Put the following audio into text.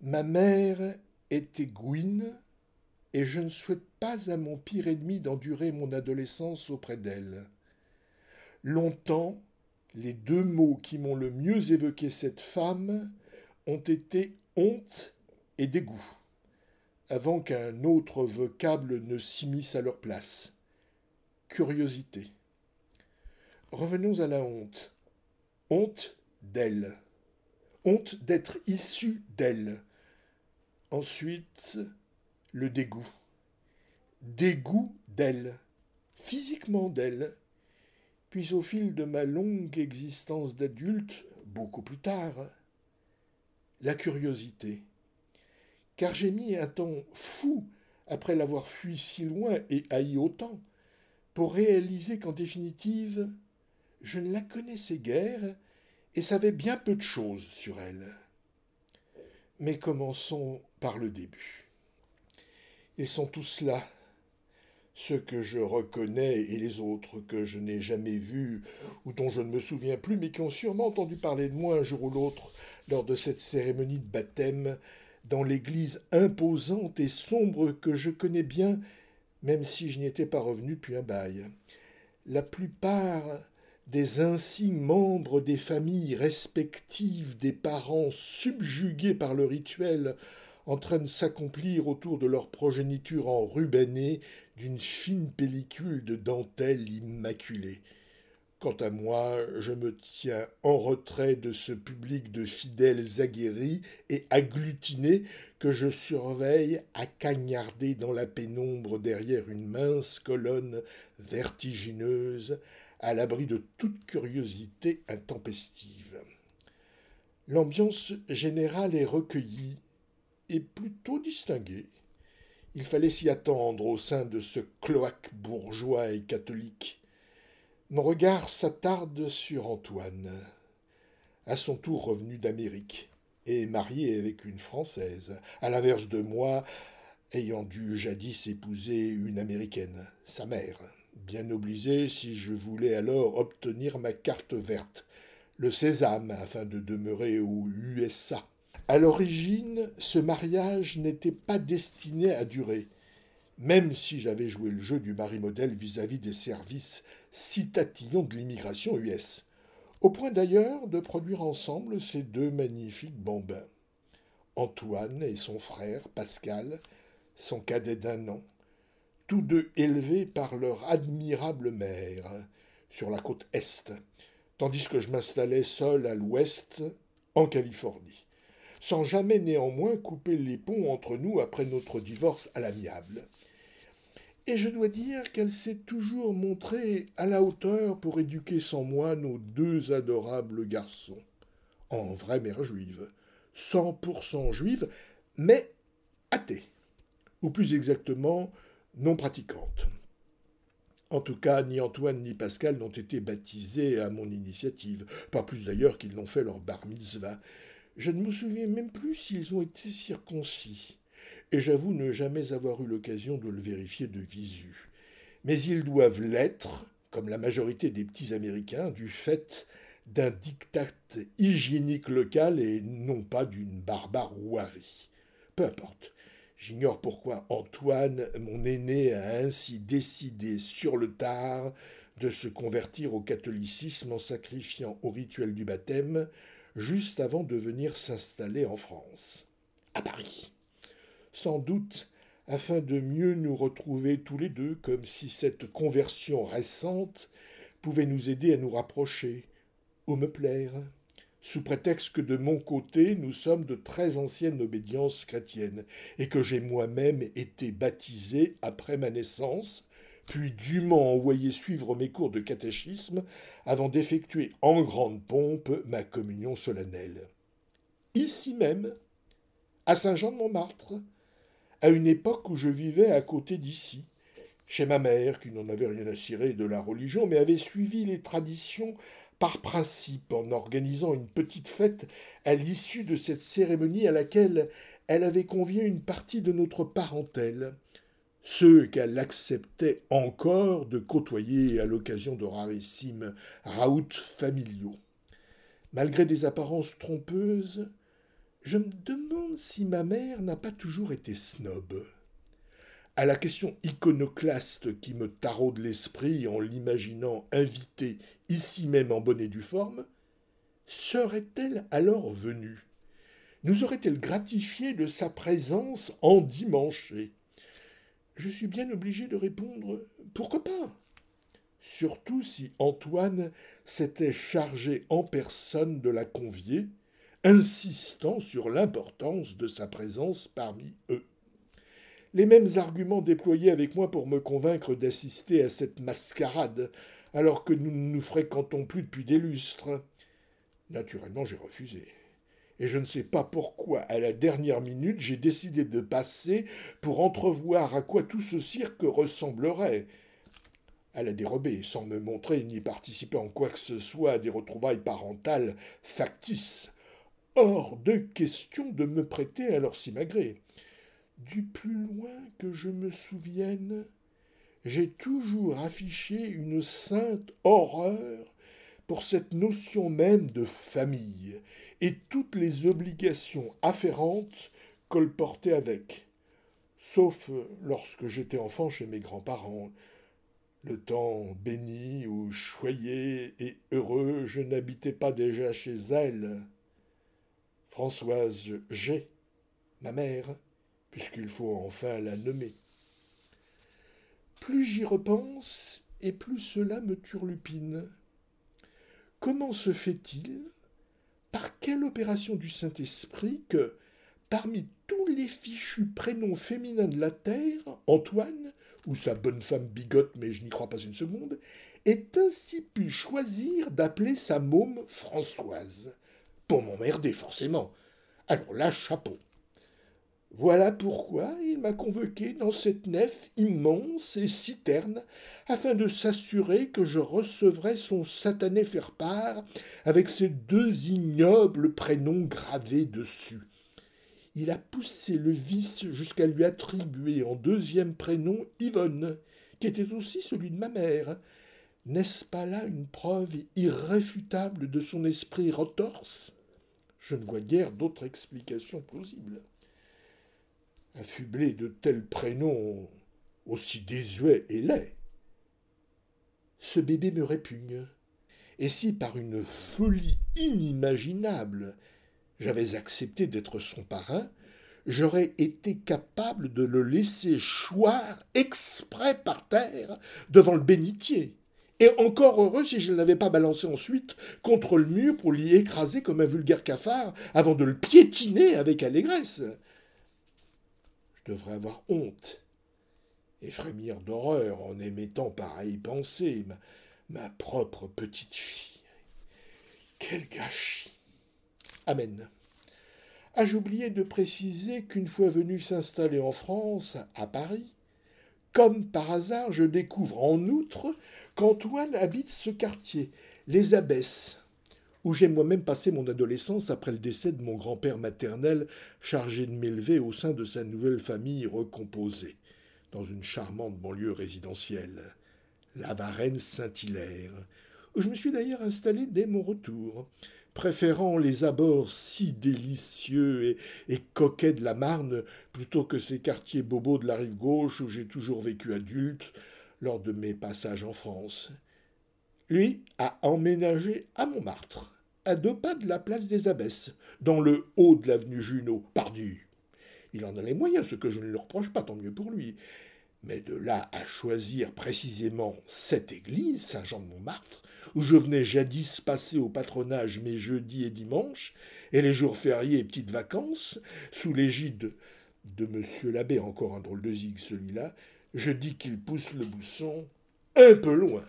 Ma mère était Gouine, et je ne souhaite pas à mon pire ennemi d'endurer mon adolescence auprès d'elle. Longtemps, les deux mots qui m'ont le mieux évoqué cette femme ont été honte et dégoût, avant qu'un autre vocable ne s'immisce à leur place. Curiosité. Revenons à la honte. Honte d'elle. Honte d'être issue d'elle. Ensuite, le dégoût. Dégoût d'elle, physiquement d'elle. Puis au fil de ma longue existence d'adulte, beaucoup plus tard, la curiosité. Car j'ai mis un temps fou, après l'avoir fui si loin et haï autant, pour réaliser qu'en définitive, je ne la connaissais guère et savais bien peu de choses sur elle. Mais commençons par le début. Ils sont tous là, ceux que je reconnais et les autres que je n'ai jamais vus ou dont je ne me souviens plus, mais qui ont sûrement entendu parler de moi un jour ou l'autre lors de cette cérémonie de baptême dans l'église imposante et sombre que je connais bien, même si je n'y étais pas revenu depuis un bail. La plupart des insignes membres des familles respectives des parents subjugués par le rituel en train de s'accomplir autour de leur progéniture enrubannée d'une fine pellicule de dentelle immaculée. Quant à moi, je me tiens en retrait de ce public de fidèles aguerris et agglutinés que je surveille à cagnarder dans la pénombre derrière une mince colonne vertigineuse, à l'abri de toute curiosité intempestive. L'ambiance générale est recueillie et plutôt distinguée. Il fallait s'y attendre au sein de ce cloaque bourgeois et catholique. Mon regard s'attarde sur Antoine, à son tour revenu d'Amérique et marié avec une Française, à l'inverse de moi, ayant dû jadis épouser une Américaine, sa mère bien obligé si je voulais alors obtenir ma carte verte, le sésame, afin de demeurer aux USA. À l'origine, ce mariage n'était pas destiné à durer, même si j'avais joué le jeu du mari modèle vis-à-vis des services citatillons de l'immigration US, au point d'ailleurs de produire ensemble ces deux magnifiques bambins. Antoine et son frère, Pascal, son cadet d'un an, tous deux élevés par leur admirable mère, sur la côte Est, tandis que je m'installais seul à l'Ouest, en Californie, sans jamais néanmoins couper les ponts entre nous après notre divorce à l'amiable. Et je dois dire qu'elle s'est toujours montrée à la hauteur pour éduquer sans moi nos deux adorables garçons, en vraie mère juive, cent pour cent juive, mais athée, ou plus exactement non pratiquante. En tout cas, ni Antoine ni Pascal n'ont été baptisés à mon initiative, pas plus d'ailleurs qu'ils n'ont fait leur bar mitzvah. Je ne me souviens même plus s'ils ont été circoncis, et j'avoue ne jamais avoir eu l'occasion de le vérifier de visu. Mais ils doivent l'être, comme la majorité des petits Américains, du fait d'un diktat hygiénique local et non pas d'une barbarouarie. Peu importe. J'ignore pourquoi Antoine, mon aîné, a ainsi décidé sur le tard de se convertir au catholicisme en sacrifiant au rituel du baptême juste avant de venir s'installer en France, à Paris. Sans doute afin de mieux nous retrouver tous les deux, comme si cette conversion récente pouvait nous aider à nous rapprocher, ou me plaire sous prétexte que de mon côté nous sommes de très anciennes obédiences chrétiennes, et que j'ai moi-même été baptisé après ma naissance, puis dûment envoyé suivre mes cours de catéchisme avant d'effectuer en grande pompe ma communion solennelle. Ici même, à Saint-Jean-de-Montmartre, à une époque où je vivais à côté d'ici, chez ma mère, qui n'en avait rien à cirer de la religion, mais avait suivi les traditions par principe en organisant une petite fête à l'issue de cette cérémonie à laquelle elle avait convié une partie de notre parentèle, ceux qu'elle acceptait encore de côtoyer à l'occasion de rarissimes raouts familiaux. Malgré des apparences trompeuses, Je me demande si ma mère n'a pas toujours été snob. À la question iconoclaste qui me taraude l'esprit en l'imaginant invitée ici même en bonnet du forme, serait-elle alors venue? Nous aurait-elle gratifié de sa présence endimanchée Je suis bien obligé de répondre pourquoi pas? Surtout si Antoine s'était chargé en personne de la convier, insistant sur l'importance de sa présence parmi eux les mêmes arguments déployés avec moi pour me convaincre d'assister à cette mascarade, alors que nous ne nous fréquentons plus depuis des lustres. Naturellement, j'ai refusé. Et je ne sais pas pourquoi, à la dernière minute, j'ai décidé de passer pour entrevoir à quoi tout ce cirque ressemblerait. À la dérobée, sans me montrer ni participer en quoi que ce soit à des retrouvailles parentales factices. Hors de question de me prêter à leur simagrée. Du plus loin que je me souvienne, j'ai toujours affiché une sainte horreur pour cette notion même de famille et toutes les obligations afférentes colportées avec, sauf lorsque j'étais enfant chez mes grands-parents. Le temps béni où choyé et heureux je n'habitais pas déjà chez elle. Françoise G, ma mère, puisqu'il faut enfin la nommer. Plus j'y repense, et plus cela me turlupine. Comment se fait-il, par quelle opération du Saint-Esprit, que, parmi tous les fichus prénoms féminins de la terre, Antoine, ou sa bonne femme bigote, mais je n'y crois pas une seconde, ait ainsi pu choisir d'appeler sa môme Françoise? Pour m'emmerder, forcément. Alors là, chapeau. Voilà pourquoi il m'a convoqué dans cette nef immense et citerne, afin de s'assurer que je recevrais son satané faire-part avec ses deux ignobles prénoms gravés dessus. Il a poussé le vice jusqu'à lui attribuer en deuxième prénom Yvonne, qui était aussi celui de ma mère. N'est-ce pas là une preuve irréfutable de son esprit retorse? Je ne vois guère d'autre explication plausible affublé de tels prénoms aussi désuets et laids. Ce bébé me répugne. Et si par une folie inimaginable j'avais accepté d'être son parrain, j'aurais été capable de le laisser choir exprès par terre devant le bénitier. Et encore heureux si je ne l'avais pas balancé ensuite contre le mur pour l'y écraser comme un vulgaire cafard avant de le piétiner avec allégresse devrais avoir honte et frémir d'horreur en émettant pareille pensée, ma, ma propre petite fille. Quel gâchis. Amen. Ai-je oublié de préciser qu'une fois venu s'installer en France, à Paris, comme par hasard, je découvre en outre qu'Antoine habite ce quartier, les Abbesses, où j'ai moi-même passé mon adolescence après le décès de mon grand-père maternel chargé de m'élever au sein de sa nouvelle famille recomposée, dans une charmante banlieue résidentielle, la Varenne Saint-Hilaire, où je me suis d'ailleurs installé dès mon retour, préférant les abords si délicieux et, et, coquets de la Marne plutôt que ces quartiers bobos de la rive gauche où j'ai toujours vécu adulte lors de mes passages en France. Lui, a emménagé à Montmartre, à deux pas de la place des Abbesses, dans le haut de l'avenue Junot, pardu. Il en a les moyens, ce que je ne le reproche pas, tant mieux pour lui. Mais de là à choisir précisément cette église, Saint-Jean de Montmartre, où je venais jadis passer au patronage mes jeudis et dimanches, et les jours fériés et petites vacances, sous l'égide de monsieur l'abbé, encore un drôle de zig celui-là, je dis qu'il pousse le bousson un peu loin.